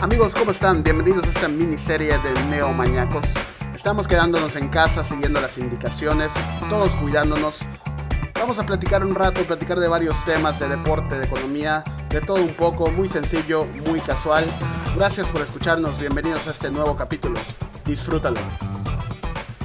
Amigos, ¿cómo están? Bienvenidos a esta miniserie de Neomañacos. Estamos quedándonos en casa, siguiendo las indicaciones, todos cuidándonos. Vamos a platicar un rato, platicar de varios temas, de deporte, de economía, de todo un poco, muy sencillo, muy casual. Gracias por escucharnos, bienvenidos a este nuevo capítulo. Disfrútalo.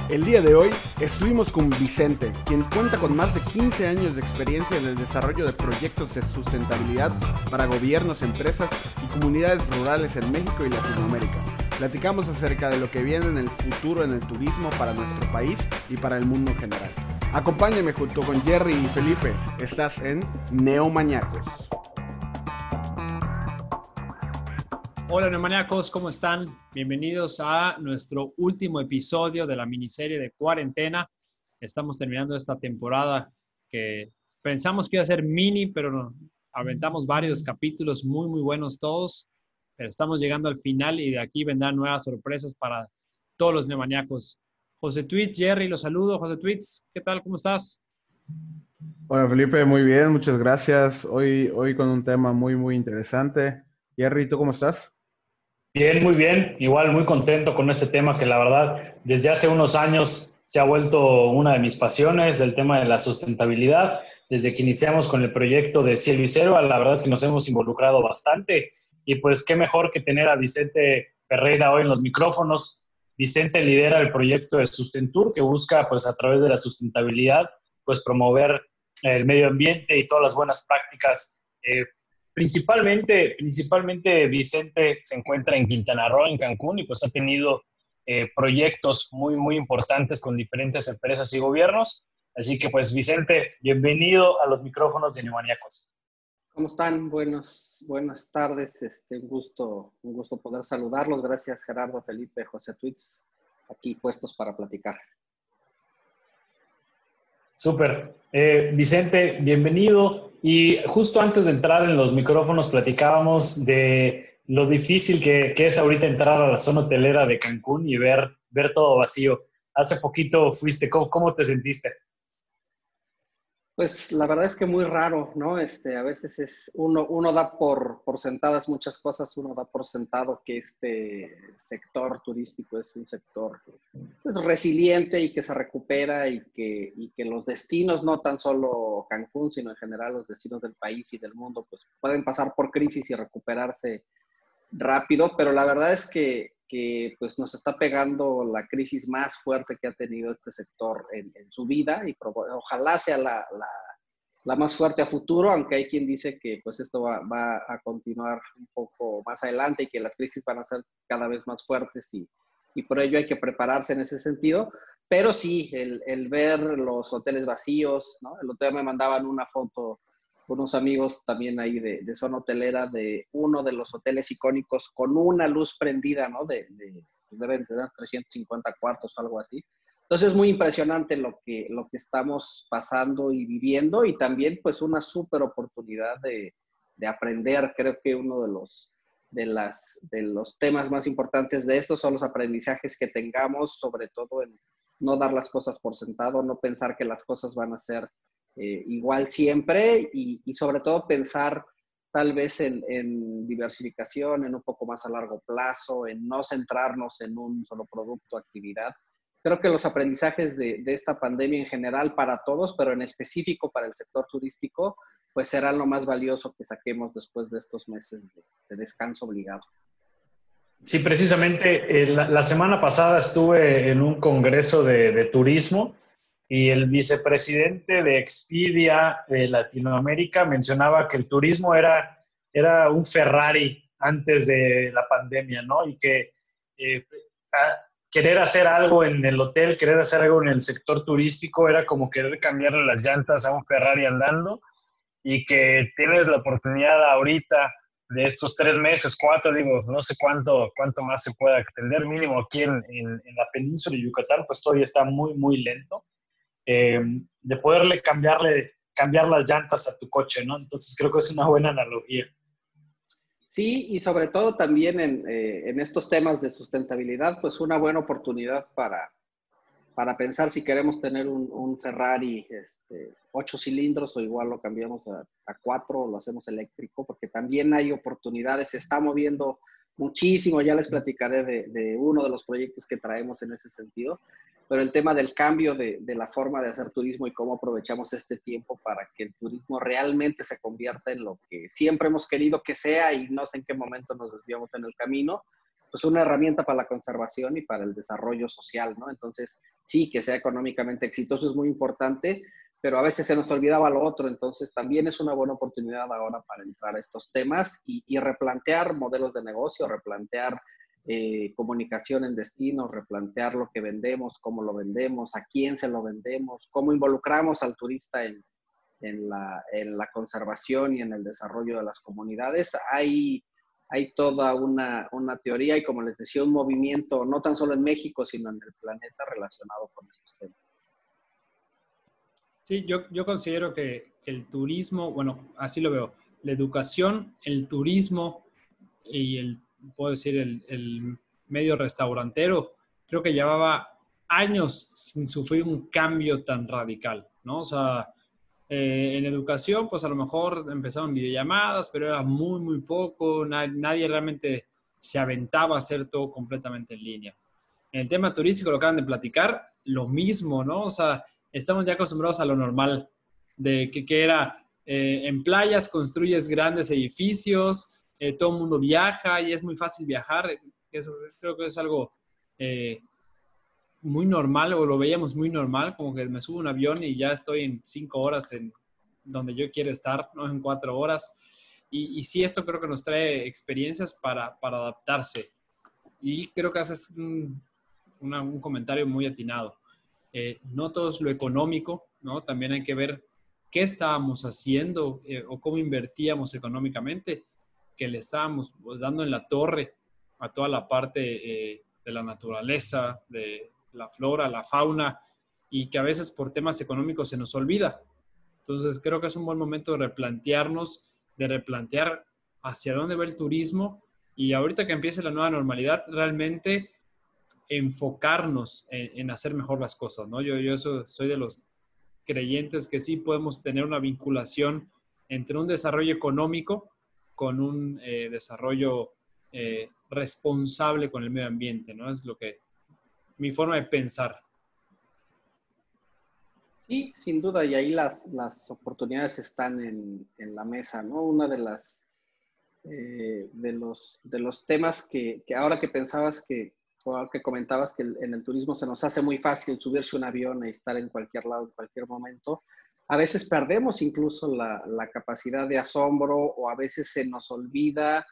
El día de hoy estuvimos con Vicente, quien cuenta con más de 15 años de experiencia en el desarrollo de proyectos de sustentabilidad para gobiernos, empresas y comunidades rurales en México y Latinoamérica. Platicamos acerca de lo que viene en el futuro en el turismo para nuestro país y para el mundo en general. Acompáñame junto con Jerry y Felipe. Estás en Neomañacos. Hola neomaníacos, ¿cómo están? Bienvenidos a nuestro último episodio de la miniserie de cuarentena. Estamos terminando esta temporada que pensamos que iba a ser mini, pero aventamos varios capítulos muy, muy buenos todos. Pero estamos llegando al final y de aquí vendrán nuevas sorpresas para todos los neomaníacos. José Tweets, Jerry, los saludo. José Tweets, ¿qué tal? ¿Cómo estás? Hola Felipe, muy bien, muchas gracias. Hoy, hoy con un tema muy, muy interesante. Jerry, ¿tú cómo estás? Bien, muy bien. Igual muy contento con este tema que la verdad desde hace unos años se ha vuelto una de mis pasiones del tema de la sustentabilidad. Desde que iniciamos con el proyecto de Cielo y Cero, la verdad es que nos hemos involucrado bastante y pues qué mejor que tener a Vicente Ferreira hoy en los micrófonos. Vicente lidera el proyecto de Sustentur que busca pues a través de la sustentabilidad pues promover el medio ambiente y todas las buenas prácticas eh, Principalmente, principalmente Vicente se encuentra en Quintana Roo, en Cancún, y pues ha tenido eh, proyectos muy, muy importantes con diferentes empresas y gobiernos. Así que pues Vicente, bienvenido a los micrófonos de Neumaniacos. ¿Cómo están? Buenos, buenas tardes. Este, un, gusto, un gusto poder saludarlos. Gracias Gerardo, Felipe, José Tweets, aquí puestos para platicar. Súper. Eh, Vicente, bienvenido. Y justo antes de entrar en los micrófonos platicábamos de lo difícil que, es ahorita entrar a la zona hotelera de Cancún y ver, ver todo vacío. Hace poquito fuiste, cómo te sentiste? Pues la verdad es que muy raro, ¿no? Este, a veces es uno, uno da por, por sentadas muchas cosas, uno da por sentado que este sector turístico es un sector pues, resiliente y que se recupera y que, y que los destinos, no tan solo Cancún, sino en general los destinos del país y del mundo, pues pueden pasar por crisis y recuperarse rápido, pero la verdad es que que pues nos está pegando la crisis más fuerte que ha tenido este sector en, su vida y ojalá sea la, la, más fuerte a futuro, aunque hay quien dice que pues esto va, va, a continuar un poco más adelante y que las crisis van a ser cada vez más fuertes y, y por ello hay que prepararse en ese sentido. Pero sí, el, el ver los hoteles vacíos. El hotel me mandaban una foto unos amigos también ahí de, de, zona hotelera de uno de los hoteles icónicos con una luz prendida, ¿no? De, de pues deben tener 350 cuartos o algo así. Entonces es muy impresionante lo que, lo que estamos pasando y viviendo y también pues una súper oportunidad de, de, aprender. Creo que uno de los, de, las, de los temas más importantes de esto son los aprendizajes que tengamos, sobre todo en no dar las cosas por sentado, no pensar que las cosas van a ser eh, igual siempre y, sobre todo pensar tal vez en, diversificación, en un poco más a largo plazo, en no centrarnos en un solo producto, actividad. Creo que los aprendizajes de, esta pandemia en general para todos, pero en específico para el sector turístico, pues serán lo más valioso que saquemos después de estos meses de, descanso obligado. Sí, precisamente eh, la, semana pasada estuve en un congreso de, de turismo y el vicepresidente de Expedia de Latinoamérica mencionaba que el turismo era, era un Ferrari antes de la pandemia, ¿no? Y que eh, querer hacer algo en el hotel, querer hacer algo en el sector turístico era como querer cambiarle las llantas a un Ferrari andando y que tienes la oportunidad ahorita de estos tres meses, cuatro, digo, no sé cuánto, cuánto más se pueda extender, mínimo aquí en, en, en la península de Yucatán, pues todavía está muy, muy lento eh, de poderle cambiarle, cambiar las llantas a tu coche, ¿no? Entonces creo que es una buena analogía. Sí, y sobre todo también en, eh, en estos temas de sustentabilidad, pues una buena oportunidad para, para pensar si queremos tener un, un Ferrari este, ocho cilindros o igual lo cambiamos a, a, cuatro o lo hacemos eléctrico, porque también hay oportunidades, se está moviendo muchísimo, ya les platicaré de, uno de los proyectos que traemos en ese sentido, pero el tema del cambio de, de, la forma de hacer turismo y cómo aprovechamos este tiempo para que el turismo realmente se convierta en lo que siempre hemos querido que sea y no sé en qué momento nos desviamos en el camino, pues una herramienta para la conservación y para el desarrollo social, ¿no? Entonces, sí, que sea económicamente exitoso es muy importante, pero a veces se nos olvidaba lo otro, entonces también es una buena oportunidad ahora para entrar a estos temas y, replantear modelos de negocio, replantear eh, comunicación en destino, replantear lo que vendemos, cómo lo vendemos, a quién se lo vendemos, cómo involucramos al turista en, la, conservación y en el desarrollo de las comunidades. Hay, toda una, una, teoría y, como les decía, un movimiento, no tan solo en México, sino en el planeta relacionado con estos temas. Sí, yo, yo considero que, el turismo, bueno, así lo veo, la educación, el turismo y el, puedo decir, el, medio restaurantero, creo que llevaba años sin sufrir un cambio tan radical, ¿no? O sea, eh, en educación, pues a lo mejor empezaron videollamadas, pero era muy, muy poco, nadie, nadie realmente se aventaba a hacer todo completamente en línea. En el tema turístico, lo acaban de platicar, lo mismo, ¿no? O sea, estamos ya acostumbrados a lo normal, de que, que era eh, en playas construyes grandes edificios, eh, todo el mundo viaja y es muy fácil viajar. Eso creo que es algo eh, muy normal o lo veíamos muy normal, como que me subo un avión y ya estoy en cinco horas en donde yo quiero estar, no en cuatro horas. Y, y sí, esto creo que nos trae experiencias para, para adaptarse. Y creo que haces un, un comentario muy atinado. Eh, no todo es lo económico, ¿no? También hay que ver qué estábamos haciendo eh, o cómo invertíamos económicamente, que le estábamos dando en la torre a toda la parte eh, de la naturaleza, de la flora, la fauna, y que a veces por temas económicos se nos olvida. Entonces creo que es un buen momento de replantearnos, de replantear hacia dónde va el turismo y ahorita que empiece la nueva normalidad, realmente enfocarnos en, hacer mejor las cosas, ¿no? Yo, yo soy de los creyentes que sí podemos tener una vinculación entre un desarrollo económico con un eh, desarrollo eh, responsable con el medio ambiente, ¿no? Es lo que, mi forma de pensar. Sí, sin duda, y ahí las, las oportunidades están en, en, la mesa, ¿no? Una de las, eh, de los, de los temas que, que ahora que pensabas que, que comentabas que en el turismo se nos hace muy fácil subirse un avión y estar en cualquier lado, en cualquier momento. A veces perdemos incluso la, capacidad de asombro o a veces se nos olvida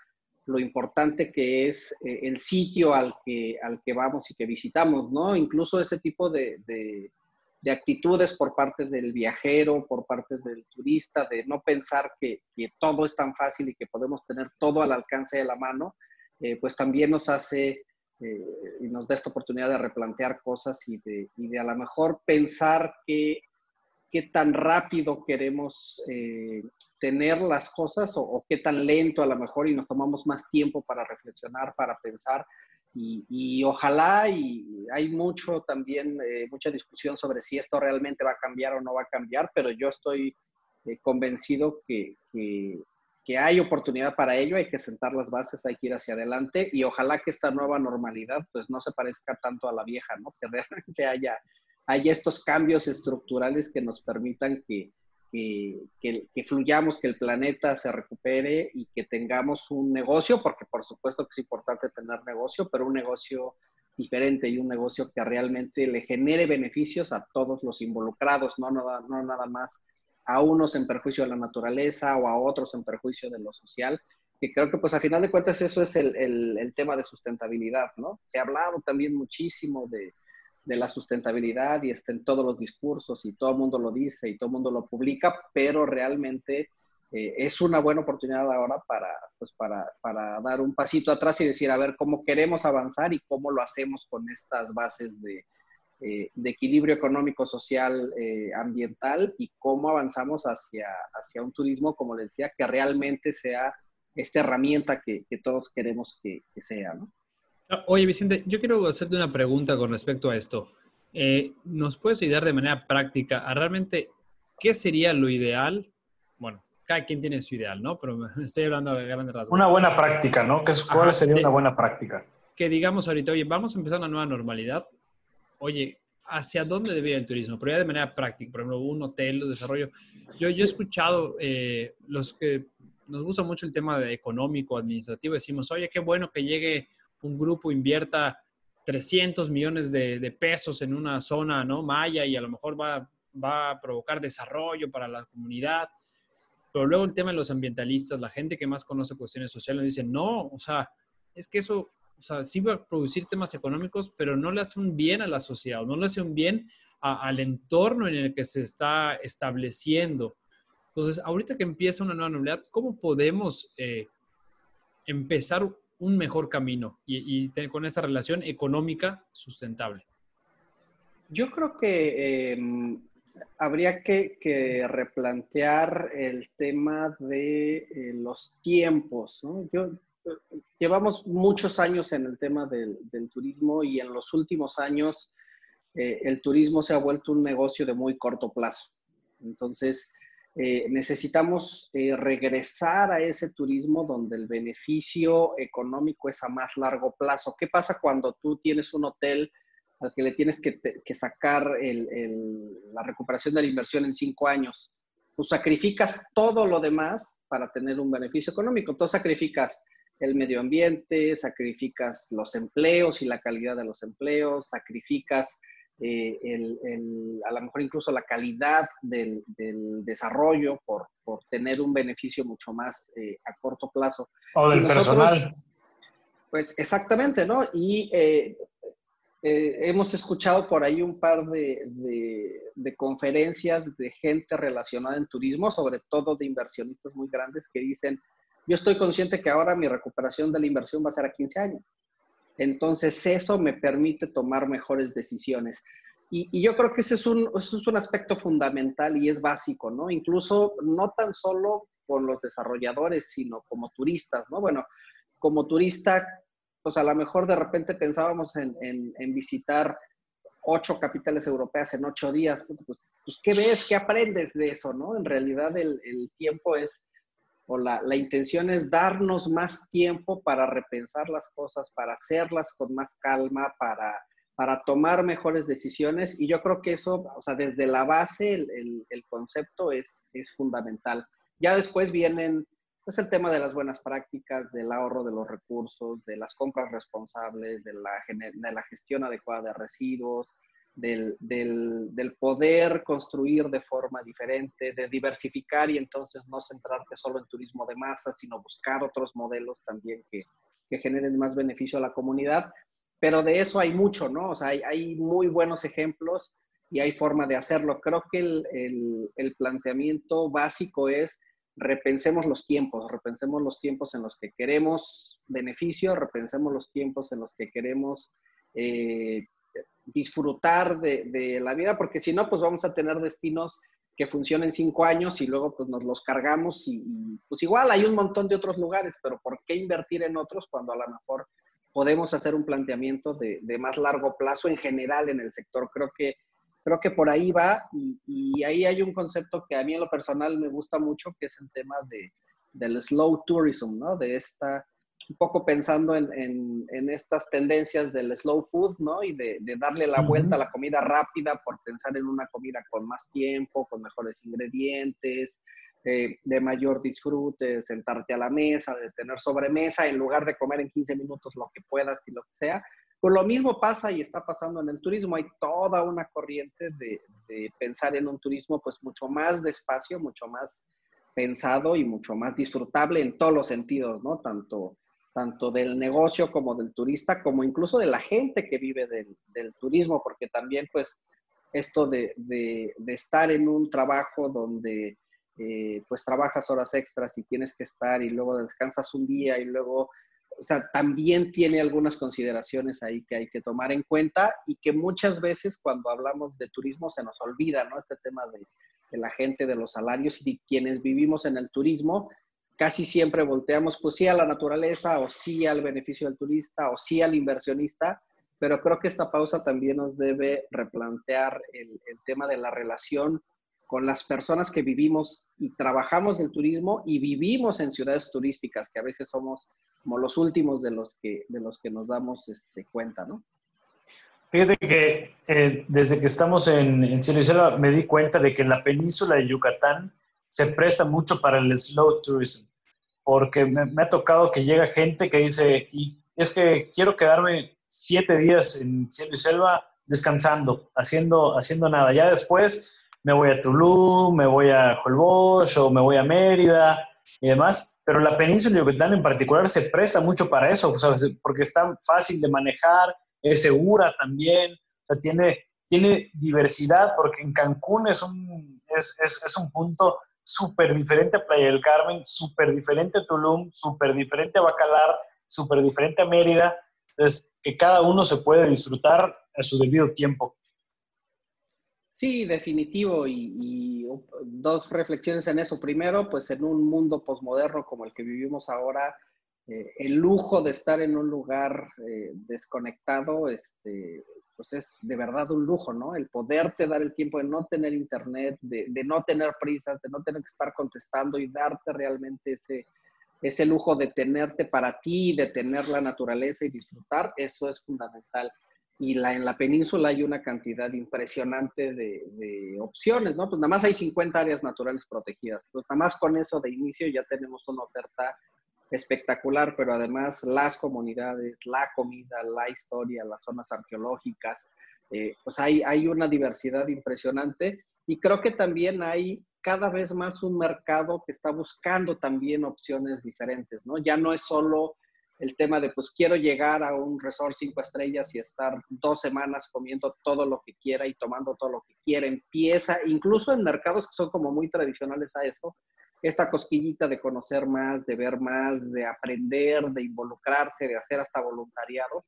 lo importante que es eh, el sitio al que, al que vamos y que visitamos, ¿no? Incluso ese tipo de, de, actitudes por parte del viajero, por parte del turista, de no pensar que, que, todo es tan fácil y que podemos tener todo al alcance de la mano, eh, pues también nos hace eh, y nos da esta oportunidad de replantear cosas y de, y de a lo mejor pensar qué tan rápido queremos eh, tener las cosas o, qué tan lento a lo mejor y nos tomamos más tiempo para reflexionar, para pensar. Y, y ojalá, y hay mucho también, eh, mucha discusión sobre si esto realmente va a cambiar o no va a cambiar, pero yo estoy convencido que, que, que hay oportunidad para ello, hay que sentar las bases, hay que ir hacia adelante y ojalá que esta nueva normalidad pues no se parezca tanto a la vieja, ¿no? Que realmente haya, haya estos cambios estructurales que nos permitan que, que, que, fluyamos, que el planeta se recupere y que tengamos un negocio, porque por supuesto que es importante tener negocio, pero un negocio diferente y un negocio que realmente le genere beneficios a todos los involucrados, no, no, no nada más a unos en perjuicio de la naturaleza o a otros en perjuicio de lo social, que creo que pues a final de cuentas eso es el, el, tema de sustentabilidad, ¿no? Se ha hablado también muchísimo de, de la sustentabilidad y está en todos los discursos y todo el mundo lo dice y todo el mundo lo publica, pero realmente eh, es una buena oportunidad ahora para, pues para, para dar un pasito atrás y decir, a ver, cómo queremos avanzar y cómo lo hacemos con estas bases de, eh, de equilibrio económico, social, eh, ambiental y cómo avanzamos hacia, hacia un turismo, como les decía, que realmente sea esta herramienta que, todos queremos que, sea. ¿no? Ah, oye, Vicente, yo quiero hacerte una pregunta con respecto a esto. Eh, ¿Nos puedes ayudar de manera práctica a realmente qué sería lo ideal? Bueno, cada quien tiene su ideal, ¿no? Pero me estoy hablando de grandes rasgos. Una buena práctica, ¿no? ¿Cuál sería una buena práctica? Que digamos ahorita, oye, vamos a empezar una nueva normalidad. Oye, ¿hacia dónde debería el turismo? Pero ya de manera práctica, por ejemplo, un hotel, un desarrollo. Yo, he escuchado eh, los que nos gusta mucho el tema de económico, administrativo, decimos, oye, qué bueno que llegue un grupo, invierta 300 millones de, de pesos en una zona, ¿no? Maya y a lo mejor va, va a provocar desarrollo para la comunidad. Pero luego el tema de los ambientalistas, la gente que más conoce cuestiones sociales, dice, no, o sea, es que eso, o sea, sí va a producir temas económicos, pero no le hace un bien a la sociedad, no le hace un bien al entorno en el que se está estableciendo. Entonces, ahorita que empieza una nueva normalidad, ¿cómo podemos eh, empezar un mejor camino y, con esa relación económica sustentable? Yo creo que em, habría que, replantear el tema de eh, los tiempos. Yo, llevamos muchos años en el tema del, turismo y en los últimos años eh, el turismo se ha vuelto un negocio de muy corto plazo. Entonces, eh, necesitamos regresar a ese turismo donde el beneficio económico es a más largo plazo. ¿Qué pasa cuando tú tienes un hotel? al que le tienes que, sacar la recuperación de la inversión en cinco años. Tú sacrificas todo lo demás para tener un beneficio económico. Tú sacrificas el medio ambiente, sacrificas los empleos y la calidad de los empleos, sacrificas eh, a lo mejor incluso la calidad del, desarrollo por, tener un beneficio mucho más eh, a corto plazo. O del personal. Pues exactamente, ¿no? Y eh, eh, hemos escuchado por ahí un par de, conferencias de gente relacionada en turismo, sobre todo de inversionistas muy grandes que dicen, yo estoy consciente que ahora mi recuperación de la inversión va a ser a 15 años. Entonces eso me permite tomar mejores decisiones. Y, yo creo que ese es, un, es un aspecto fundamental y es básico, ¿no? Incluso no tan solo con los desarrolladores, sino como turistas, ¿no? Bueno, como turista, pues a lo mejor de repente pensábamos en, visitar ocho capitales europeas en ocho días. Pues, pues, ¿qué ves? ¿Qué aprendes de eso? ¿no? En realidad el, tiempo es, o la, intención es darnos más tiempo para repensar las cosas, para hacerlas con más calma, para, para tomar mejores decisiones. Y yo creo que eso, o sea, desde la base el, el concepto es, es fundamental. Ya después vienen pues el tema de las buenas prácticas, del ahorro de los recursos, de las compras responsables, de la, de la gestión adecuada de residuos, del, del, poder construir de forma diferente, de diversificar y entonces no centrarte solo en turismo de masa, sino buscar otros modelos también que, que generen más beneficio a la comunidad. Pero de eso hay mucho, ¿no? O sea, hay, hay muy buenos ejemplos y hay forma de hacerlo. Creo que el, el, el planteamiento básico es repensemos los tiempos, repensemos los tiempos en los que queremos beneficio, repensemos los tiempos en los que queremos eh, disfrutar de, la vida, porque si no, pues vamos a tener destinos que funcionen cinco años y luego pues nos los cargamos y, pues igual hay un montón de otros lugares, pero ¿por qué invertir en otros cuando a lo mejor podemos hacer un planteamiento de, de más largo plazo en general en el sector? Creo que creo que por ahí va y, ahí hay un concepto que a mí en lo personal me gusta mucho, que es el tema de, del slow tourism, ¿no? De esta, un poco pensando en, en, estas tendencias del slow food, ¿no? Y de, de darle la vuelta a la comida rápida por pensar en una comida con más tiempo, con mejores ingredientes, eh, de mayor disfrute, sentarte a la mesa, de tener sobremesa, en lugar de comer en 15 minutos lo que puedas y lo que sea, pues lo mismo pasa y está pasando en el turismo. Hay toda una corriente de, pensar en un turismo pues mucho más despacio, mucho más pensado y mucho más disfrutable en todos los sentidos, ¿no? Tanto, tanto del negocio como del turista, como incluso de la gente que vive del, turismo, porque también pues esto de, estar en un trabajo donde eh, pues trabajas horas extras y tienes que estar y luego descansas un día y luego o sea, también tiene algunas consideraciones ahí que hay que tomar en cuenta y que muchas veces cuando hablamos de turismo se nos olvida, ¿no? Este tema de, la gente, de los salarios y de quienes vivimos en el turismo, casi siempre volteamos, pues sí a la naturaleza o sí al beneficio del turista o sí al inversionista, pero creo que esta pausa también nos debe replantear el, tema de la relación con las personas que vivimos y trabajamos el turismo y vivimos en ciudades turísticas, que a veces somos como los últimos de los que, de los que nos damos este, cuenta, ¿no? Fíjate que eh, desde que estamos en, en Cielo me di cuenta de que en la península de Yucatán se presta mucho para el slow tourism, porque me, me ha tocado que llega gente que dice, y es que quiero quedarme siete días en cielo y selva descansando, haciendo, haciendo nada. Ya después me voy a Tulum, me voy a Holbox o me voy a Mérida y demás, pero la península de Yucatán en particular se presta mucho para eso, porque es tan fácil de manejar, es segura también, o sea, tiene, tiene diversidad, porque en Cancún es un, es, es, es un punto súper diferente a Playa del Carmen, súper diferente a Tulum, súper diferente a Bacalar, súper diferente a Mérida, entonces que cada uno se puede disfrutar a su debido tiempo. Sí, definitivo. Y, dos reflexiones en eso. Primero, pues en un mundo posmoderno como el que vivimos ahora, eh, el lujo de estar en un lugar eh, desconectado, este, pues es de verdad un lujo, ¿no? El poderte dar el tiempo de no tener internet, de, de no tener prisas, de no tener que estar contestando y darte realmente ese, ese lujo de tenerte para ti, de tener la naturaleza y disfrutar, eso es fundamental y la, en la península hay una cantidad impresionante de, opciones, ¿no? Pues nada más hay 50 áreas naturales protegidas. Pues nada más con eso de inicio ya tenemos una oferta espectacular, pero además las comunidades, la comida, la historia, las zonas arqueológicas, eh, pues hay, hay una diversidad impresionante y creo que también hay cada vez más un mercado que está buscando también opciones diferentes, ¿no? Ya no es solo el tema de, pues quiero llegar a un resort cinco estrellas y estar dos semanas comiendo todo lo que quiera y tomando todo lo que quiera. Empieza, incluso en mercados que son como muy tradicionales a eso, esta cosquillita de conocer más, de ver más, de aprender, de involucrarse, de hacer hasta voluntariado,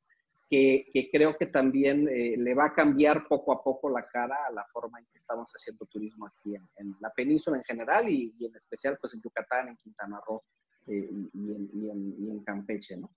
que, creo que también eh, le va a cambiar poco a poco la cara a la forma en que estamos haciendo turismo aquí en, la península en general y, y, en especial pues en Yucatán, en Quintana Roo eh, y, en, Campeche, ¿no?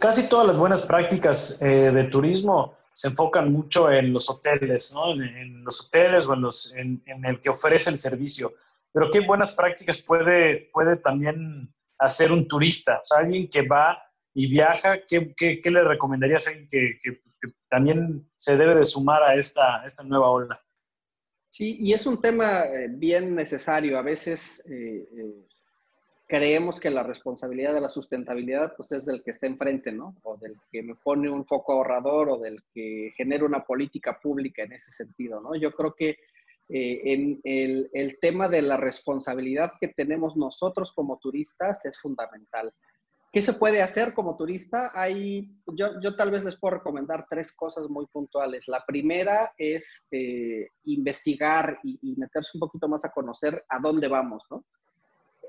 Casi todas las buenas prácticas eh, de turismo se enfocan mucho en los hoteles, ¿no? En, los hoteles o en, los, en, el que ofrece el servicio. Pero ¿qué buenas prácticas puede, puede también hacer un turista? O sea, alguien que va y viaja, ¿qué, qué, qué le recomendarías a alguien que, que, también se debe de sumar a esta, esta nueva ola? Sí, y es un tema eh, bien necesario. A veces creemos que la responsabilidad de la sustentabilidad pues es del que está enfrente, ¿no? O del que me pone un foco ahorrador o del que genera una política pública en ese sentido, ¿no? Yo creo que eh, en el, tema de la responsabilidad que tenemos nosotros como turistas es fundamental. ¿Qué se puede hacer como turista? Hay, yo, yo tal vez les puedo recomendar tres cosas muy puntuales. La primera es eh, investigar y, y meterse un poquito más a conocer a dónde vamos, ¿no?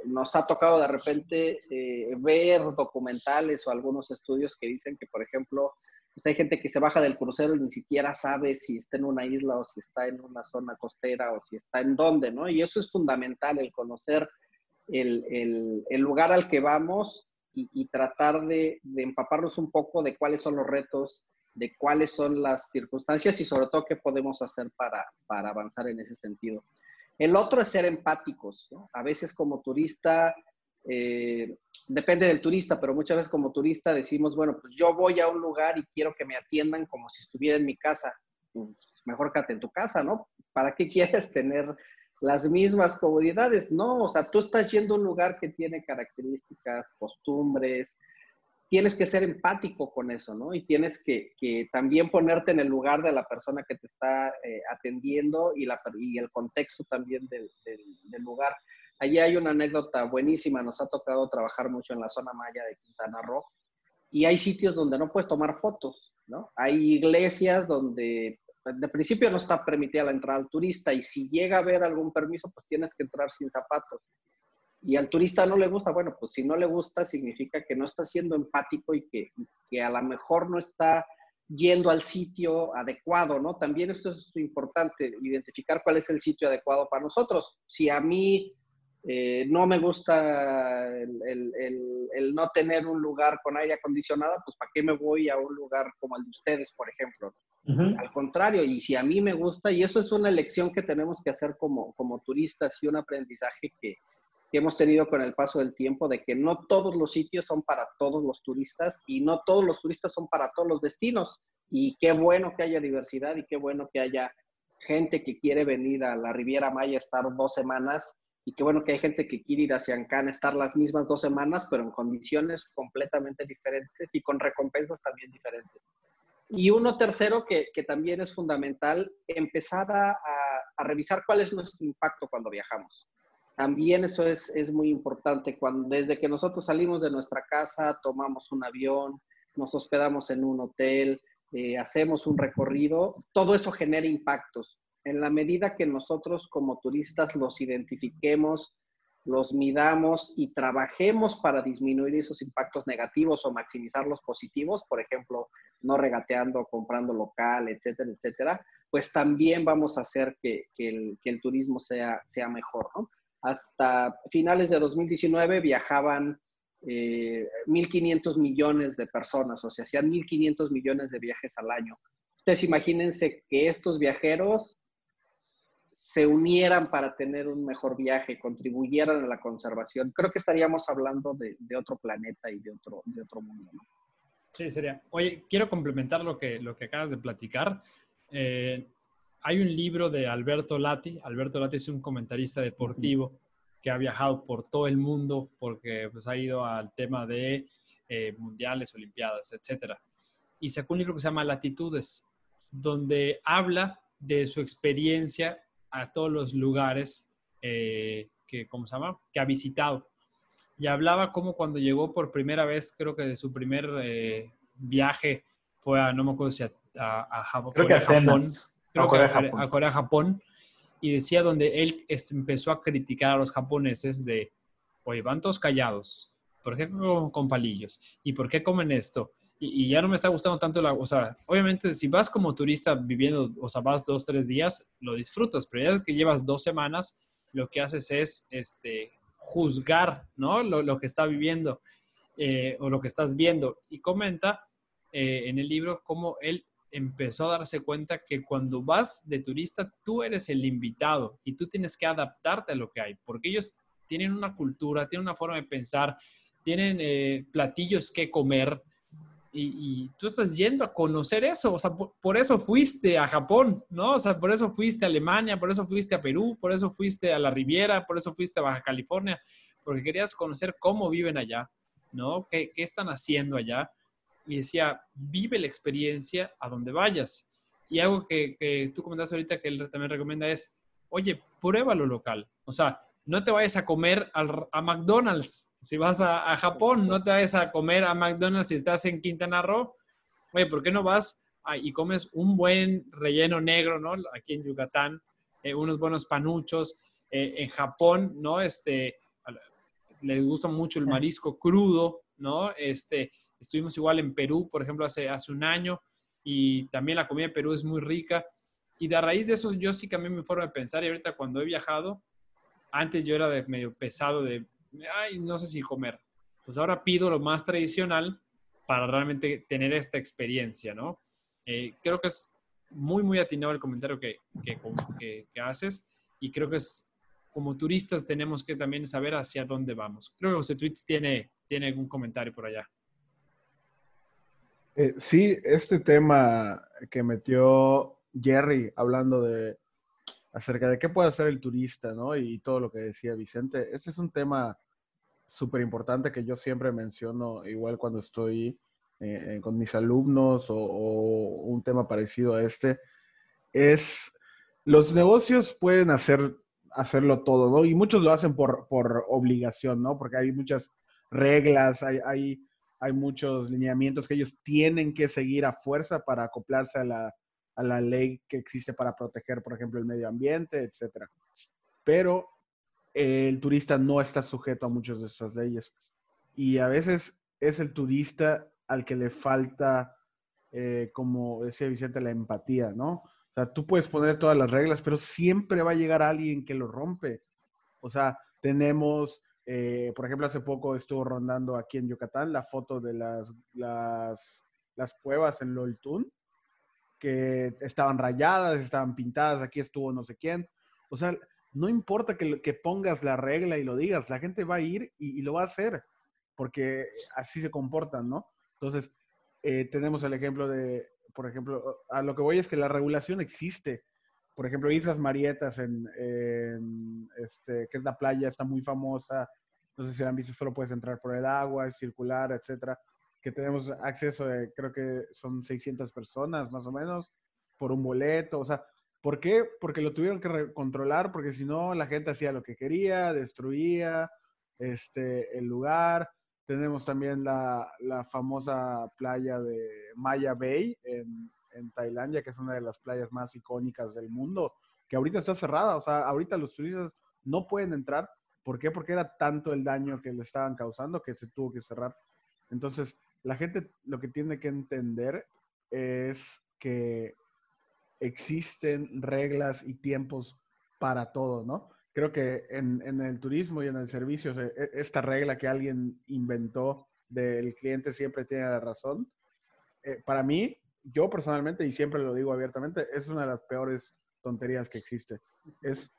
nos ha tocado de repente eh, ver documentales o algunos estudios que dicen que, por ejemplo, pues hay gente que se baja del crucero y ni siquiera sabe si está en una isla o si está en una zona costera o si está en dónde, ¿no? Y eso es fundamental, el conocer el, lugar al que vamos y, tratar de, de, empaparnos un poco de cuáles son los retos, de cuáles son las circunstancias y sobre todo qué podemos hacer para, para avanzar en ese sentido. El otro es ser empáticos. A veces como turista, eh, depende del turista, pero muchas veces como turista decimos, bueno, pues yo voy a un lugar y quiero que me atiendan como si estuviera en mi casa. Pues mejor quédate en tu casa, ¿no? ¿Para qué quieres tener las mismas comodidades? No, o sea, tú estás yendo a un lugar que tiene características, costumbres, tienes que ser empático con eso, ¿no? Y tienes que, también ponerte en el lugar de la persona que te está eh, atendiendo y, la, y el contexto también del, lugar. Allí hay una anécdota buenísima, nos ha tocado trabajar mucho en la zona maya de Quintana Roo y hay sitios donde no puedes tomar fotos, ¿no? Hay iglesias donde de principio no está permitida la entrada al turista y si llega a haber algún permiso, pues tienes que entrar sin zapatos y al turista no le gusta, bueno, pues si no le gusta significa que no está siendo empático y que, que, a lo mejor no está yendo al sitio adecuado, ¿no? También esto es importante, identificar cuál es el sitio adecuado para nosotros. Si a mí Eh, no me gusta el, el, no tener un lugar con aire acondicionado, pues ¿para qué me voy a un lugar como el de ustedes, por ejemplo? Al contrario, y si a mí me gusta, y eso es una elección que tenemos que hacer como, como turistas y un aprendizaje que, que hemos tenido con el paso del tiempo, de que no todos los sitios son para todos los turistas y no todos los turistas son para todos los destinos. Y qué bueno que haya diversidad y qué bueno que haya gente que quiere venir a la Riviera Maya estar dos semanas y qué bueno que hay gente que quiere ir hacia Ancán, estar las mismas dos semanas, pero en condiciones completamente diferentes y con recompensas también diferentes. Y uno tercero que, que también es fundamental, empezar a, revisar cuál es nuestro impacto cuando viajamos. También eso es, es muy importante. Cuando, desde que nosotros salimos de nuestra casa, tomamos un avión, nos hospedamos en un hotel, eh, hacemos un recorrido, todo eso genera impactos en la medida que nosotros como turistas los identifiquemos, los midamos y trabajemos para disminuir esos impactos negativos o maximizar los positivos, por ejemplo, no regateando, comprando local, etcétera, etcétera, pues también vamos a hacer que, el, turismo sea, sea mejor. Hasta finales de 2019 viajaban 1.500 eh, millones de personas, o sea, hacían 1.500 millones de viajes al año. Ustedes imagínense que estos viajeros se unieran para tener un mejor viaje, contribuyeran a la conservación, creo que estaríamos hablando de, otro planeta y de otro, de otro mundo. Sí, sería. Oye, quiero complementar lo que, lo que acabas de platicar. Eh, hay un libro de Alberto Lati. Alberto Lati es un comentarista deportivo que ha viajado por todo el mundo porque pues, ha ido al tema de eh, mundiales, olimpiadas, etc. Y sacó un libro que se llama Latitudes, donde habla de su experiencia a todos los lugares eh, que, ¿cómo se llama? que ha visitado. Y hablaba como cuando llegó por primera vez, creo que de su primer eh, viaje fue a, no me acuerdo si a, a, Japón. Creo que a Japón. Creo que a, Corea, Japón. Y decía donde él empezó a criticar a los japoneses de, oye, van todos callados. ¿Por qué con, con palillos? ¿Y por qué comen esto? Y, ya no me está gustando tanto la, o sea, obviamente si vas como turista viviendo, o sea, vas dos, tres días, lo disfrutas, pero ya que llevas dos semanas, lo que haces es, este, juzgar, ¿no? Lo, lo que está viviendo eh, o lo que estás viendo. Y comenta eh, en el libro cómo él empezó a darse cuenta que cuando vas de turista, tú eres el invitado y tú tienes que adaptarte a lo que hay, porque ellos tienen una cultura, tienen una forma de pensar, tienen eh, platillos que comer, y, tú estás yendo a conocer eso, o sea, por, eso fuiste a Japón, ¿no? O sea, por eso fuiste a Alemania, por eso fuiste a Perú, por eso fuiste a la Riviera, por eso fuiste a Baja California, porque querías conocer cómo viven allá, ¿no? ¿Qué, qué están haciendo allá? Y decía, vive la experiencia a donde vayas. Y algo que, que tú comentaste ahorita que él también recomienda es, oye, prueba lo local. O sea, no te vayas a comer a McDonald's, si vas a, Japón, no te vayas a comer a McDonald's si estás en Quintana Roo. Oye, ¿por qué no vas y comes un buen relleno negro, ¿no? Aquí en Yucatán, eh, unos buenos panuchos. Eh, en Japón, ¿no? Este, les gusta mucho el marisco crudo, ¿no? Este, estuvimos igual en Perú, por ejemplo, hace, hace un año, y también la comida de Perú es muy rica. Y de a raíz de eso, yo sí cambié mi forma de pensar. Y ahorita, cuando he viajado, antes yo era de medio pesado de ay, no sé si comer. Pues ahora pido lo más tradicional para realmente tener esta experiencia, ¿no? Eh, creo que es muy, muy atinado el comentario que, que, haces y creo que es como turistas tenemos que también saber hacia dónde vamos. Creo que José Tweets tiene, tiene algún comentario por allá. Eh, sí, este tema que metió Jerry hablando de acerca de qué puede hacer el turista, ¿no? Y todo lo que decía Vicente. Este es un tema súper importante que yo siempre menciono, igual cuando estoy eh, con mis alumnos o, un tema parecido a este, es los negocios pueden hacer, hacerlo todo, ¿no? Y muchos lo hacen por, por obligación, ¿no? Porque hay muchas reglas, hay, hay, hay muchos lineamientos que ellos tienen que seguir a fuerza para acoplarse a la, a la ley que existe para proteger, por ejemplo, el medio ambiente, etcétera. Pero el turista no está sujeto a muchas de esas leyes. Y a veces es el turista al que le falta, eh, como decía Vicente, la empatía, ¿no? O sea, tú puedes poner todas las reglas, pero siempre va a llegar alguien que lo rompe. O sea, Tenemos, eh, por ejemplo, hace poco estuvo rondando aquí en Yucatán la foto de las, las, las cuevas en Loltún, que estaban rayadas, estaban pintadas, aquí estuvo no sé quién. O sea, no importa que, que pongas la regla y lo digas, la gente va a ir y, lo va a hacer, porque así se comportan, ¿no? Entonces, eh, tenemos el ejemplo de, por ejemplo, a lo que voy es que la regulación existe. Por ejemplo, Islas Marietas, en, este, que es la playa, está muy famosa. No sé si han visto, solo puedes entrar por el agua, circular, etcétera. Que tenemos acceso, de, creo que son 600 personas más o menos, por un boleto. O sea, ¿Por qué? Porque lo tuvieron que controlar, porque si no, la gente hacía lo que quería, destruía este, el lugar. Tenemos también la, famosa playa de Maya Bay en, en, Tailandia, que es una de las playas más icónicas del mundo, que ahorita está cerrada. O sea, ahorita los turistas no pueden entrar. ¿Por qué? Porque era tanto el daño que le estaban causando que se tuvo que cerrar. Entonces, la gente lo que tiene que entender es que existen reglas y tiempos para todo, ¿no? Creo que en, el turismo y en el servicio, e, esta regla que alguien inventó del cliente siempre tiene la razón, eh, para mí, yo personalmente, y siempre lo digo abiertamente, es una de las peores tonterías que existe. Es,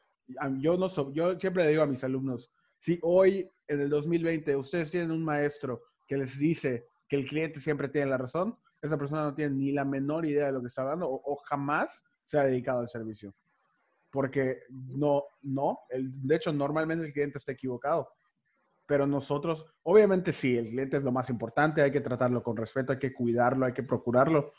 yo, no yo siempre le digo a mis alumnos, si hoy, en el 2020, ustedes tienen un maestro que les dice que el cliente siempre tiene la razón, esa persona no tiene ni la menor idea de lo que está hablando o, jamás se ha dedicado al servicio. Porque no, no, el, de hecho normalmente el cliente está equivocado. Pero nosotros, obviamente sí, el cliente es lo más importante, hay que tratarlo con respeto, hay que cuidarlo, hay que procurarlo,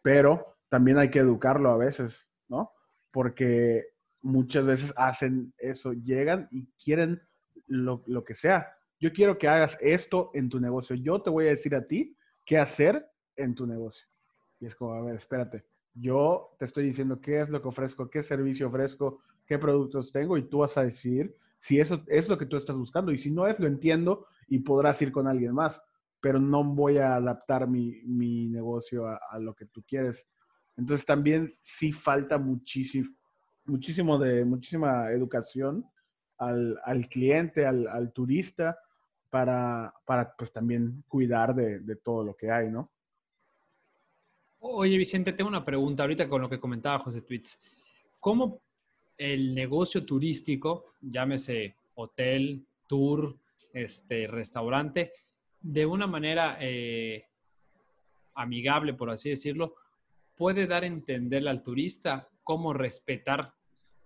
pero también hay que educarlo a veces, ¿no? Porque muchas veces hacen eso, llegan y quieren lo, lo que sea. Yo quiero que hagas esto en tu negocio. Yo te voy a decir a ti qué hacer en tu negocio. Y es como, a ver, espérate, yo te estoy diciendo qué es lo que ofrezco, qué servicio ofrezco, qué productos tengo y tú vas a decir si eso es lo que tú estás buscando. Y si no es, lo entiendo y podrás ir con alguien más, pero no voy a adaptar mi, mi negocio a, a, lo que tú quieres. Entonces también sí falta muchísimo, muchísimo de, muchísima educación al, al cliente, al, al, turista, para, para pues también cuidar de, de todo lo que hay, ¿no? Oye, Vicente, tengo una pregunta ahorita con lo que comentaba José Tweets. ¿Cómo el negocio turístico, llámese hotel, tour, este, restaurante, de una manera eh, amigable, por así decirlo, puede dar a entenderle al turista cómo respetar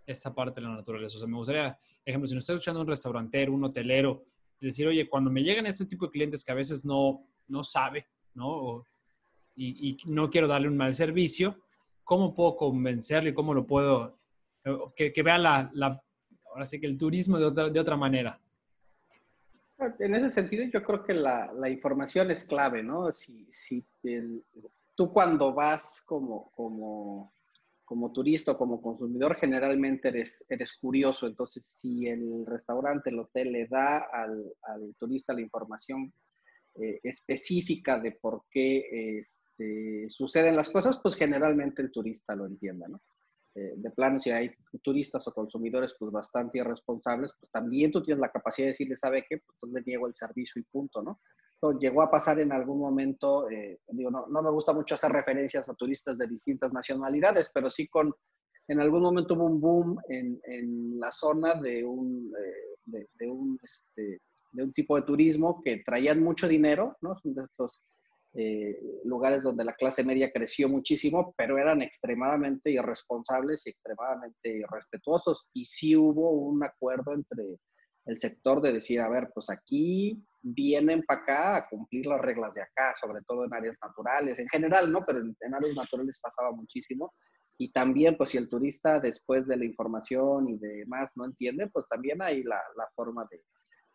esta parte de la naturaleza? O sea, me gustaría, ejemplo, si nos está escuchando un restaurantero, un hotelero, decir, oye, cuando me llegan este tipo de clientes que a veces no, no sabe, ¿no? y, no quiero darle un mal servicio, ¿cómo puedo convencerle? ¿Cómo lo puedo, que, que vea la, la, ahora sí que el turismo de otra, de otra manera? En ese sentido, yo creo que la, la información es clave, ¿no? Si, si tú cuando vas como, como, como turista o como consumidor, generalmente eres, eres curioso. Entonces, si el restaurante, el hotel le da al, al turista la información eh, específica de por qué este, suceden las cosas, pues generalmente el turista lo entiende, ¿no? Eh, de plano, si hay turistas o consumidores pues bastante irresponsables, pues también tú tienes la capacidad de decirle, ¿sabe qué? Pues entonces niego el servicio y punto, ¿no? Entonces, llegó a pasar en algún momento, eh, digo, no, no me gusta mucho hacer referencias a turistas de distintas nacionalidades, pero sí con, en algún momento hubo un boom en, en la zona de un, eh, de, de, un, este, de un tipo de turismo que traían mucho dinero, ¿no? Son de estos eh, lugares donde la clase media creció muchísimo, pero eran extremadamente irresponsables y extremadamente irrespetuosos. Y sí hubo un acuerdo entre el sector de decir, a ver, pues aquí vienen para acá a cumplir las reglas de acá, sobre todo en áreas naturales, en general, ¿no? Pero en, áreas naturales pasaba muchísimo. Y también, pues si el turista después de la información y demás no entiende, pues también hay la, la forma de,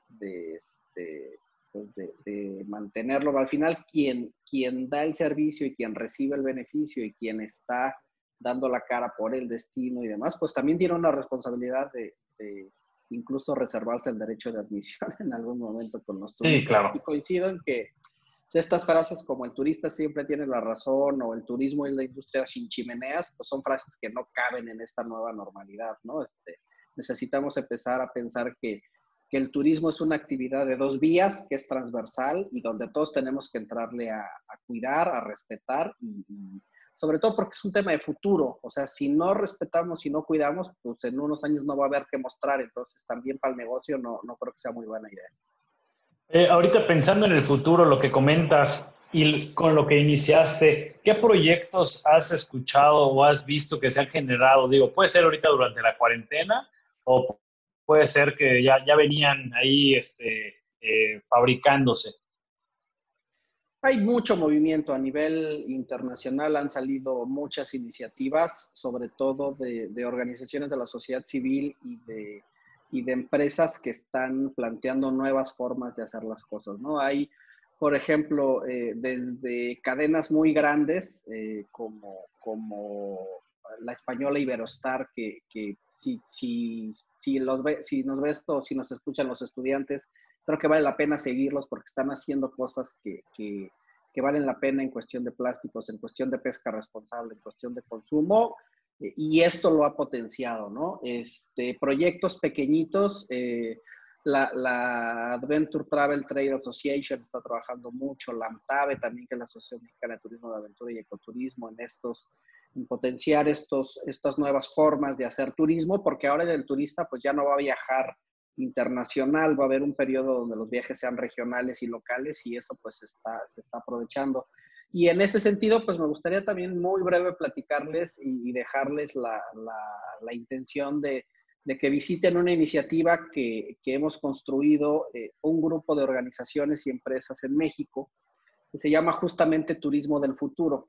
de, este, pues, de, mantenerlo. Al final, quien, quien da el servicio y quien recibe el beneficio y quien está dando la cara por el destino y demás, pues también tiene una responsabilidad de, incluso reservarse el derecho de admisión en algún momento con los turistas. Sí, claro. Y coincido en que estas frases como el turista siempre tiene la razón o el turismo y la industria sin chimeneas, pues son frases que no caben en esta nueva normalidad, ¿no? Este, necesitamos empezar a pensar que que el turismo es una actividad de dos vías, que es transversal y donde todos tenemos que entrarle a, cuidar, a respetar y, sobre todo porque es un tema de futuro. O sea, si no respetamos, si no cuidamos, pues en unos años no va a haber que mostrar. Entonces, también para el negocio no, no creo que sea muy buena idea. Eh, ahorita pensando en el futuro, lo que comentas y con lo que iniciaste, ¿qué proyectos has escuchado o has visto que se han generado? Digo, puede ser ahorita durante la cuarentena o puede ser que ya, ya venían ahí este, eh, fabricándose. Hay mucho movimiento a nivel internacional, han salido muchas iniciativas, sobre todo de, organizaciones de la sociedad civil y de, y de, empresas que están planteando nuevas formas de hacer las cosas, ¿no? Hay, por ejemplo, eh, desde cadenas muy grandes eh, como, como la española Iberostar, que, que si, si si, los ve, si nos ves o si nos escuchan los estudiantes, creo que vale la pena seguirlos porque están haciendo cosas que, que, valen la pena en cuestión de plásticos, en cuestión de pesca responsable, en cuestión de consumo, eh, y esto lo ha potenciado, ¿no? Este, proyectos pequeñitos, eh, la, la, Adventure Travel Trade Association está trabajando mucho, la AMTAVE también, que es la Asociación Mexicana de Turismo de Aventura y Ecoturismo, en estos en potenciar estos, estas nuevas formas de hacer turismo, porque ahora el turista pues ya no va a viajar internacional, va a haber un periodo donde los viajes sean regionales y locales y eso pues está, se está aprovechando. Y en ese sentido, pues me gustaría también muy breve platicarles y, dejarles la, la, la intención de, de, que visiten una iniciativa que, que hemos construido eh, un grupo de organizaciones y empresas en México que se llama justamente Turismo del Futuro.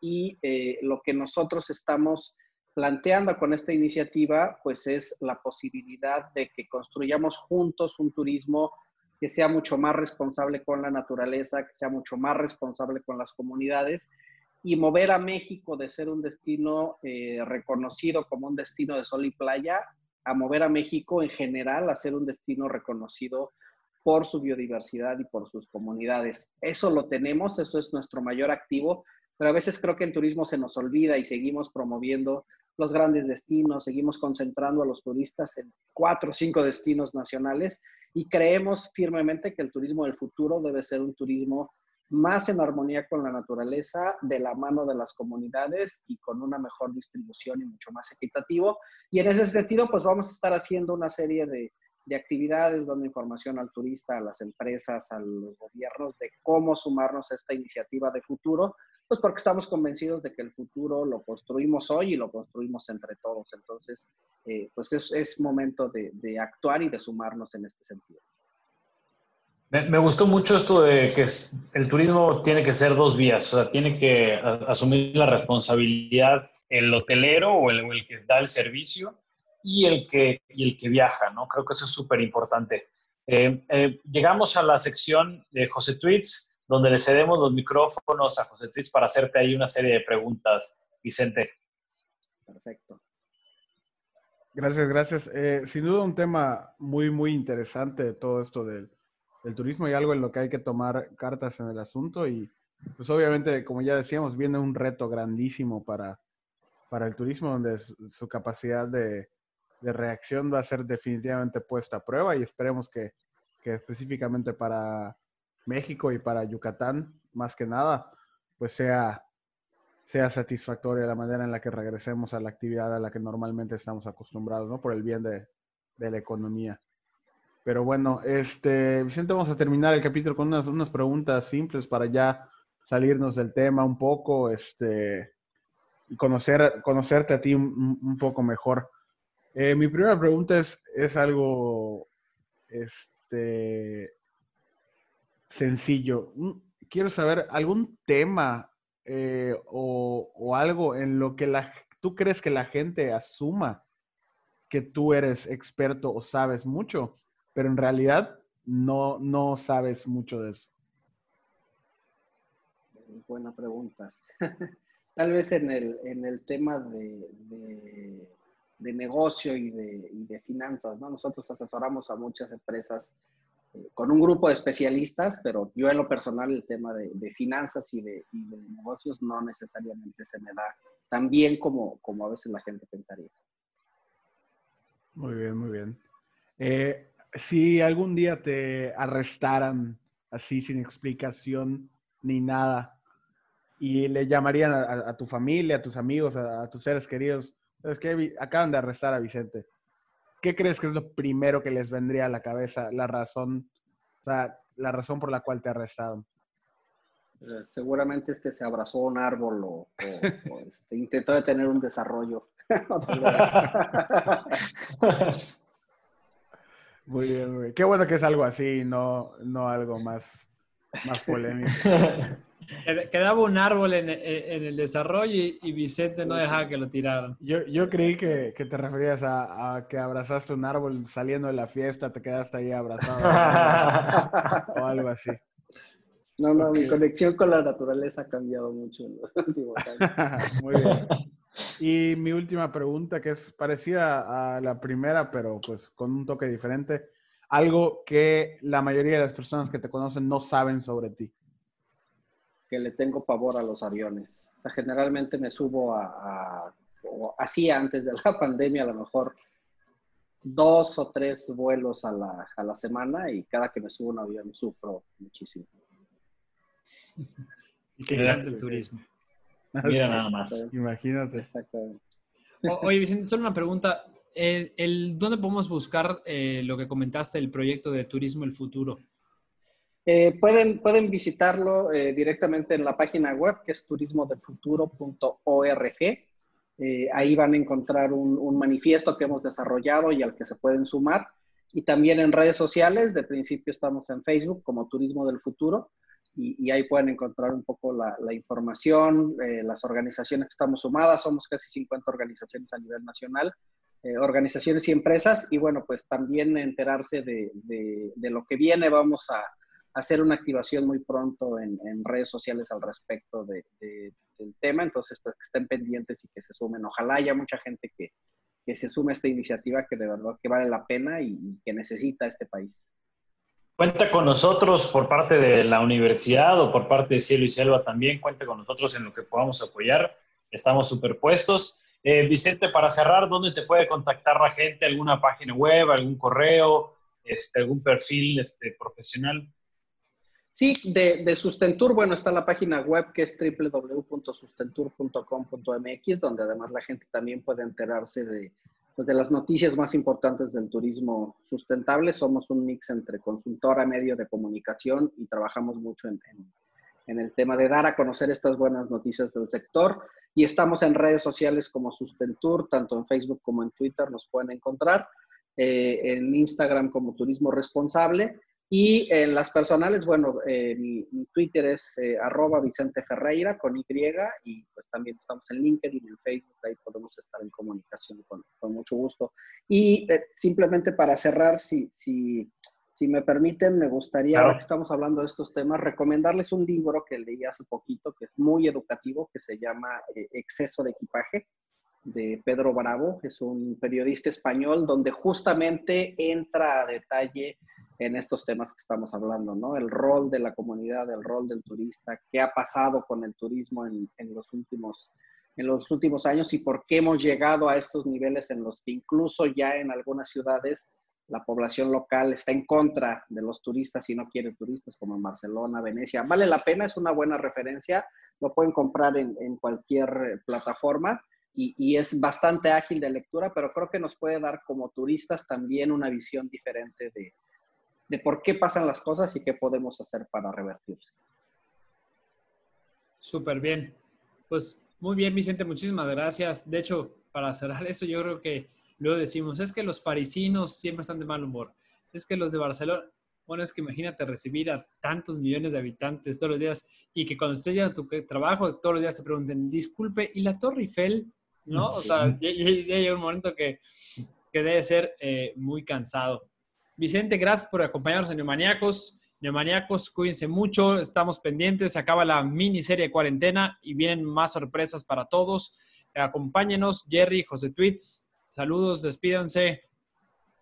Y eh, lo que nosotros estamos planteando con esta iniciativa, pues es la posibilidad de que construyamos juntos un turismo que sea mucho más responsable con la naturaleza, que sea mucho más responsable con las comunidades y mover a México de ser un destino eh, reconocido como un destino de sol y playa a mover a México en general a ser un destino reconocido por su biodiversidad y por sus comunidades. Eso lo tenemos, eso es nuestro mayor activo, pero a veces creo que en turismo se nos olvida y seguimos promoviendo los grandes destinos, seguimos concentrando a los turistas en cuatro o cinco destinos nacionales y creemos firmemente que el turismo del futuro debe ser un turismo más en armonía con la naturaleza, de la mano de las comunidades y con una mejor distribución y mucho más equitativo. Y en ese sentido, pues vamos a estar haciendo una serie de, de actividades, dando información al turista, a las empresas, a los gobiernos de cómo sumarnos a esta iniciativa de futuro, pues porque estamos convencidos de que el futuro lo construimos hoy y lo construimos entre todos. Entonces, eh, pues es, es momento de, de, actuar y de sumarnos en este sentido. Me, me gustó mucho esto de que el turismo tiene que ser dos vías, o sea, tiene que asumir la responsabilidad el hotelero o el, el que da el servicio y el que, y el que viaja, ¿no? Creo que eso es súper importante. Eh, eh, llegamos a la sección de José Tweets, donde le cedemos los micrófonos a José Tweets para hacerte ahí una serie de preguntas, Vicente. Perfecto. Gracias, gracias. Eh, sin duda un tema muy, muy interesante todo esto del, del, turismo y algo en lo que hay que tomar cartas en el asunto y pues obviamente, como ya decíamos, viene un reto grandísimo para, para el turismo donde su capacidad de, de reacción va a ser definitivamente puesta a prueba y esperemos que, que específicamente para México y para Yucatán, más que nada, pues sea, sea satisfactoria la manera en la que regresemos a la actividad a la que normalmente estamos acostumbrados, ¿no? Por el bien de, de la economía. Pero bueno, este, Vicente, vamos a terminar el capítulo con unas, unas preguntas simples para ya salirnos del tema un poco, este, y conocer, conocerte a ti un, poco mejor. Eh, mi primera pregunta es, es algo este, sencillo. Quiero saber algún tema eh, o, o, algo en lo que la, tú crees que la gente asuma que tú eres experto o sabes mucho, pero en realidad no, no sabes mucho de eso. Buena pregunta. Tal vez en el, en el tema de, de de negocio y de, y de, finanzas, ¿no? Nosotros asesoramos a muchas empresas con un grupo de especialistas, pero yo en lo personal el tema de, de finanzas y de, y de, negocios no necesariamente se me da tan bien como, como a veces la gente pensaría. Muy bien, muy bien. Eh, si algún día te arrestaran así sin explicación ni nada y le llamarían a, tu familia, a tus amigos, a, tus seres queridos, es que acaban de arrestar a Vicente. ¿Qué crees que es lo primero que les vendría a la cabeza, la razón, o sea, la razón por la cual te arrestaron? Eh, seguramente este se abrazó a un árbol o, este, intentó detener un desarrollo. Muy bien, Qué bueno que es algo así, no, no algo más, más polémico. Quedaba un árbol en, el desarrollo y, Vicente no dejaba que lo tiraran. Yo, yo creí que, que te referías a, que abrazaste un árbol saliendo de la fiesta, te quedaste ahí abrazado o algo así. No, no, mi conexión con la naturaleza ha cambiado mucho en los últimos años. Muy bien. Y mi última pregunta, que es parecida a la primera, pero pues con un toque diferente. Algo que la mayoría de las personas que te conocen no saben sobre ti. Que le tengo pavor a los aviones. O sea, generalmente me subo a, a así antes de la pandemia, a lo mejor dos o tres vuelos a la, a la semana y cada que me subo a un avión sufro muchísimo. Y que el turismo. Mira nada más. Imagínate. Exactamente. oye, Vicente, solo una pregunta. El, ¿Dónde podemos buscar eh, lo que comentaste, el proyecto de Turismo El Futuro? Eh, pueden, pueden visitarlo eh, directamente en la página web que es turismodelfuturo.org. ahí van a encontrar un, un, manifiesto que hemos desarrollado y al que se pueden sumar. Y también en redes sociales, de principio estamos en Facebook como Turismo del Futuro y, ahí pueden encontrar un poco la, información, eh, las organizaciones que estamos sumadas, somos casi 50 organizaciones a nivel nacional, eh, organizaciones y empresas, y bueno, pues también enterarse de, de, lo que viene, vamos a, hacer una activación muy pronto en, redes sociales al respecto de, del tema, entonces pues que estén pendientes y que se sumen, ojalá haya mucha gente que, que se sume a esta iniciativa que de verdad que vale la pena y que necesita este país. Cuenta con nosotros por parte de la universidad o por parte de Cielo y Selva también. Cuenta con nosotros en lo que podamos apoyar. Estamos superpuestos. Eh, Vicente, para cerrar, ¿dónde te puede contactar la gente? ¿Alguna página web, algún correo, este, algún perfil este, profesional? Sí, de, de, Sustentur, bueno, está la página web que es www.sustentur.com.mx, donde además la gente también puede enterarse de, pues, de las noticias más importantes del turismo sustentable. Somos un mix entre consultora, medio de comunicación y trabajamos mucho en, en, el tema de dar a conocer estas buenas noticias del sector. Y estamos en redes sociales como Sustentur, tanto en Facebook como en Twitter nos pueden encontrar. Eh, en Instagram como Turismo Responsable y en las personales, bueno, eh, mi, Twitter es eh, arroba Vicente Ferreira con Y y pues también estamos en LinkedIn, en Facebook, ahí podemos estar en comunicación con, con mucho gusto. Y eh, simplemente para cerrar, si, si, si me permiten, me gustaría, ahora que estamos hablando de estos temas, recomendarles un libro que leí hace poquito, que es muy educativo, que se llama Exceso de equipaje de Pedro Bravo, es un periodista español donde justamente entra a detalle en estos temas que estamos hablando, ¿no? El rol de la comunidad, el rol del turista, qué ha pasado con el turismo en, los, últimos, en los últimos años y por qué hemos llegado a estos niveles en los que incluso ya en algunas ciudades la población local está en contra de los turistas y no quiere turistas, como en Barcelona, Venecia. Vale la pena, es una buena referencia, lo pueden comprar en, cualquier plataforma. Y, y, es bastante ágil de lectura, pero creo que nos puede dar como turistas también una visión diferente de, de por qué pasan las cosas y qué podemos hacer para revertirlas. Súper bien. Pues muy bien, Vicente, muchísimas gracias. De hecho, para cerrar eso, yo creo que luego decimos, es que los parisinos siempre están de mal humor. Es que los de Barcelona, bueno, es que imagínate recibir a tantos millones de habitantes todos los días y que cuando estés ya a tu trabajo, todos los días te pregunten, disculpe, ¿y la Torre Eiffel? ¿No? O sea, ya, llega un momento que, que debe ser eh, muy cansado. Vicente, gracias por acompañarnos en Neomaniacos. Neomaniacos, cuídense mucho, estamos pendientes, se acaba la miniserie de cuarentena y vienen más sorpresas para todos. Acompáñenos, Jerry, José Tweets. Saludos, despídanse.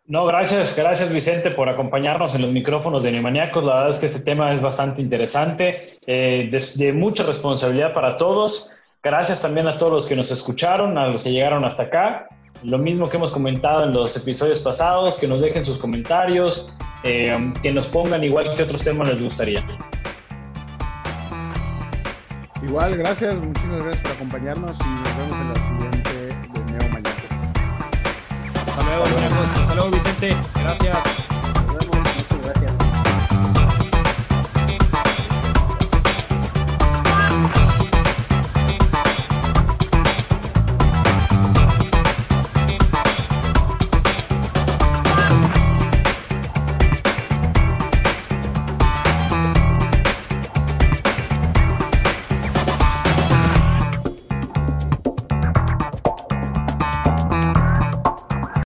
No, gracias, gracias Vicente por acompañarnos en los micrófonos de Neomaniacos. La verdad es que este tema es bastante interesante, eh, de, mucha responsabilidad para todos. Gracias también a todos los que nos escucharon, a los que llegaron hasta acá. Lo mismo que hemos comentado en los episodios pasados, que nos dejen sus comentarios, eh, que nos pongan igual que otros temas les gustaría. Igual, gracias, muchísimas gracias por acompañarnos y nos vemos en la siguiente de Neo Mañana. Hasta luego, Hasta luego, Vicente. Gracias.